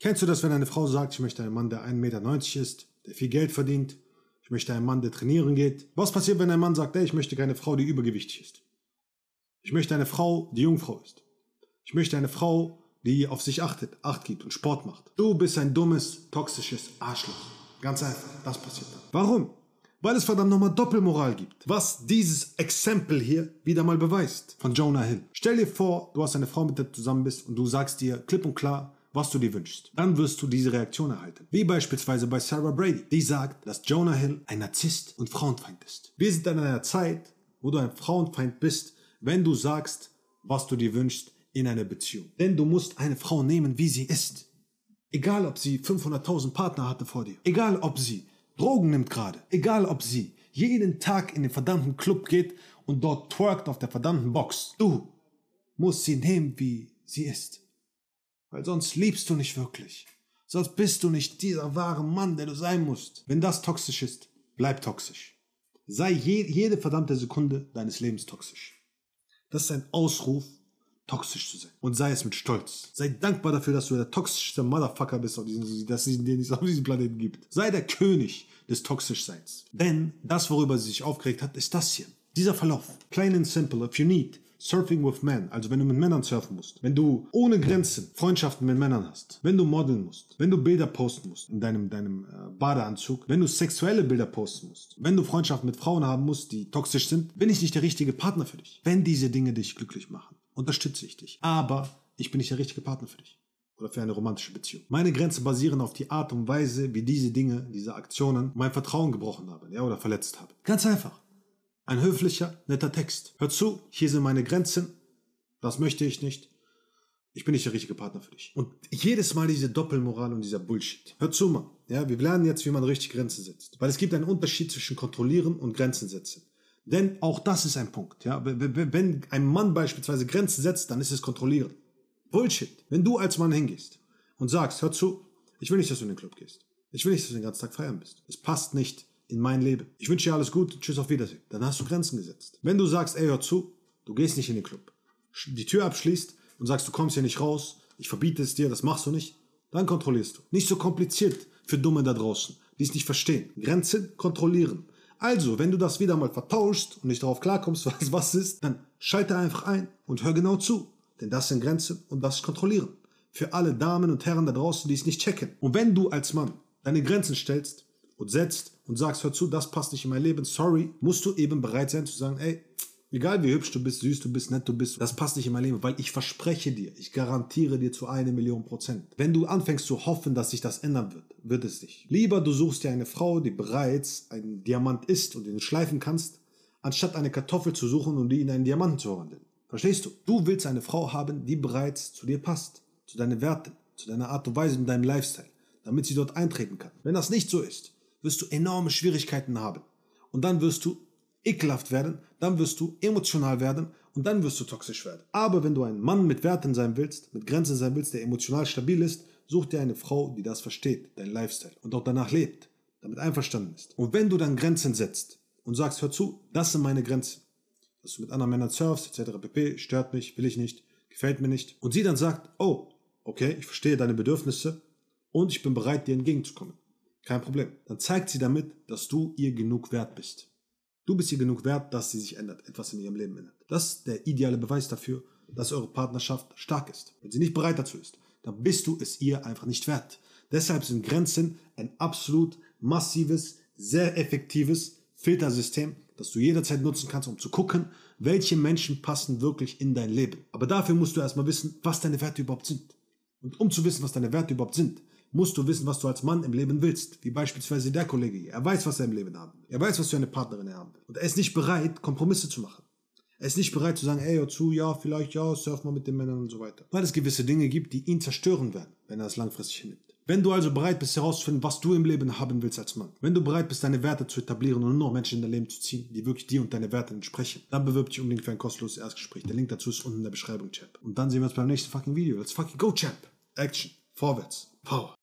Kennst du das, wenn eine Frau sagt, ich möchte einen Mann, der 1,90 Meter ist, der viel Geld verdient, ich möchte einen Mann, der trainieren geht? Was passiert, wenn ein Mann sagt, ey, ich möchte keine Frau, die übergewichtig ist? Ich möchte eine Frau, die Jungfrau ist. Ich möchte eine Frau, die auf sich achtet, Acht gibt und Sport macht. Du bist ein dummes, toxisches Arschloch. Ganz einfach, das passiert dann. Warum? Weil es verdammt nochmal Doppelmoral gibt. Was dieses Exempel hier wieder mal beweist. Von Jonah Hill. Stell dir vor, du hast eine Frau, mit der du zusammen bist und du sagst dir klipp und klar, was du dir wünschst. Dann wirst du diese Reaktion erhalten. Wie beispielsweise bei Sarah Brady. Die sagt, dass Jonah Hill ein Narzisst und Frauenfeind ist. Wir sind in einer Zeit, wo du ein Frauenfeind bist, wenn du sagst, was du dir wünschst in einer Beziehung. Denn du musst eine Frau nehmen, wie sie ist. Egal, ob sie 500.000 Partner hatte vor dir. Egal, ob sie Drogen nimmt gerade. Egal ob sie jeden Tag in den verdammten Club geht und dort twerkt auf der verdammten Box. Du musst sie nehmen, wie sie ist. Weil sonst liebst du nicht wirklich. Sonst bist du nicht dieser wahre Mann, der du sein musst. Wenn das toxisch ist, bleib toxisch. Sei je, jede verdammte Sekunde deines Lebens toxisch. Das ist ein Ausruf toxisch zu sein. Und sei es mit Stolz. Sei dankbar dafür, dass du der toxischste Motherfucker bist, auf diesem, dass es den es auf diesem Planeten gibt. Sei der König des Toxischseins. Denn das, worüber sie sich aufgeregt hat, ist das hier. Dieser Verlauf. Plain and simple. If you need Surfing with Men, also wenn du mit Männern surfen musst, wenn du ohne Grenzen Freundschaften mit Männern hast, wenn du modeln musst, wenn du Bilder posten musst in deinem, deinem äh, Badeanzug, wenn du sexuelle Bilder posten musst, wenn du Freundschaften mit Frauen haben musst, die toxisch sind, bin ich nicht der richtige Partner für dich. Wenn diese Dinge dich glücklich machen unterstütze ich dich. Aber ich bin nicht der richtige Partner für dich oder für eine romantische Beziehung. Meine Grenzen basieren auf die Art und Weise, wie diese Dinge, diese Aktionen mein Vertrauen gebrochen haben, ja, oder verletzt haben. Ganz einfach. Ein höflicher, netter Text. Hör zu, hier sind meine Grenzen. Das möchte ich nicht. Ich bin nicht der richtige Partner für dich. Und jedes Mal diese Doppelmoral und dieser Bullshit. Hör zu, Mann. Ja, wir lernen jetzt, wie man richtig Grenzen setzt. Weil es gibt einen Unterschied zwischen kontrollieren und Grenzen setzen. Denn auch das ist ein Punkt. Ja? Wenn ein Mann beispielsweise Grenzen setzt, dann ist es kontrollieren. Bullshit. Wenn du als Mann hingehst und sagst, hör zu, ich will nicht, dass du in den Club gehst. Ich will nicht, dass du den ganzen Tag feiern bist. Es passt nicht in mein Leben. Ich wünsche dir alles Gute, tschüss, auf Wiedersehen. Dann hast du Grenzen gesetzt. Wenn du sagst, ey, hör zu, du gehst nicht in den Club, die Tür abschließt und sagst, du kommst hier nicht raus, ich verbiete es dir, das machst du nicht, dann kontrollierst du. Nicht so kompliziert für Dumme da draußen, die es nicht verstehen. Grenzen kontrollieren. Also, wenn du das wieder mal vertauschst und nicht darauf klarkommst, was was ist, dann schalte einfach ein und hör genau zu. Denn das sind Grenzen und das ist Kontrollieren. Für alle Damen und Herren da draußen, die es nicht checken. Und wenn du als Mann deine Grenzen stellst und setzt und sagst, hör zu, das passt nicht in mein Leben, sorry, musst du eben bereit sein zu sagen, ey, Egal wie hübsch du bist, süß du bist, nett du bist, das passt nicht in mein Leben, weil ich verspreche dir, ich garantiere dir zu einer Million Prozent. Wenn du anfängst zu hoffen, dass sich das ändern wird, wird es nicht. Lieber du suchst dir eine Frau, die bereits ein Diamant ist und du schleifen kannst, anstatt eine Kartoffel zu suchen und die in einen Diamanten zu verwandeln. Verstehst du? Du willst eine Frau haben, die bereits zu dir passt, zu deinen Werten, zu deiner Art und Weise und deinem Lifestyle, damit sie dort eintreten kann. Wenn das nicht so ist, wirst du enorme Schwierigkeiten haben. Und dann wirst du ekelhaft werden, dann wirst du emotional werden und dann wirst du toxisch werden. Aber wenn du ein Mann mit Werten sein willst, mit Grenzen sein willst, der emotional stabil ist, such dir eine Frau, die das versteht, dein Lifestyle und auch danach lebt, damit einverstanden ist. Und wenn du dann Grenzen setzt und sagst, hör zu, das sind meine Grenzen, dass du mit anderen Männern surfst, etc. pp, stört mich, will ich nicht, gefällt mir nicht. Und sie dann sagt, oh, okay, ich verstehe deine Bedürfnisse und ich bin bereit, dir entgegenzukommen. Kein Problem. Dann zeigt sie damit, dass du ihr genug wert bist. Du bist ihr genug wert, dass sie sich ändert, etwas in ihrem Leben ändert. Das ist der ideale Beweis dafür, dass eure Partnerschaft stark ist. Wenn sie nicht bereit dazu ist, dann bist du es ihr einfach nicht wert. Deshalb sind Grenzen ein absolut massives, sehr effektives Filtersystem, das du jederzeit nutzen kannst, um zu gucken, welche Menschen passen wirklich in dein Leben. Aber dafür musst du erstmal wissen, was deine Werte überhaupt sind. Und um zu wissen, was deine Werte überhaupt sind, musst du wissen, was du als Mann im Leben willst. Wie beispielsweise der Kollege hier. Er weiß, was er im Leben haben will. Er weiß, was für eine Partnerin er haben will. Und er ist nicht bereit, Kompromisse zu machen. Er ist nicht bereit zu sagen, ey, hör zu, ja, vielleicht, ja, surf mal mit den Männern und so weiter. Weil es gewisse Dinge gibt, die ihn zerstören werden, wenn er es langfristig hinnimmt. Wenn du also bereit bist herauszufinden, was du im Leben haben willst als Mann, wenn du bereit bist, deine Werte zu etablieren und nur noch Menschen in dein Leben zu ziehen, die wirklich dir und deine Werte entsprechen, dann bewirb dich unbedingt für ein kostenloses Erstgespräch. Der Link dazu ist unten in der Beschreibung, Champ. Und dann sehen wir uns beim nächsten fucking Video. Let's fucking go, Champ. Action. Vorwärts. Power.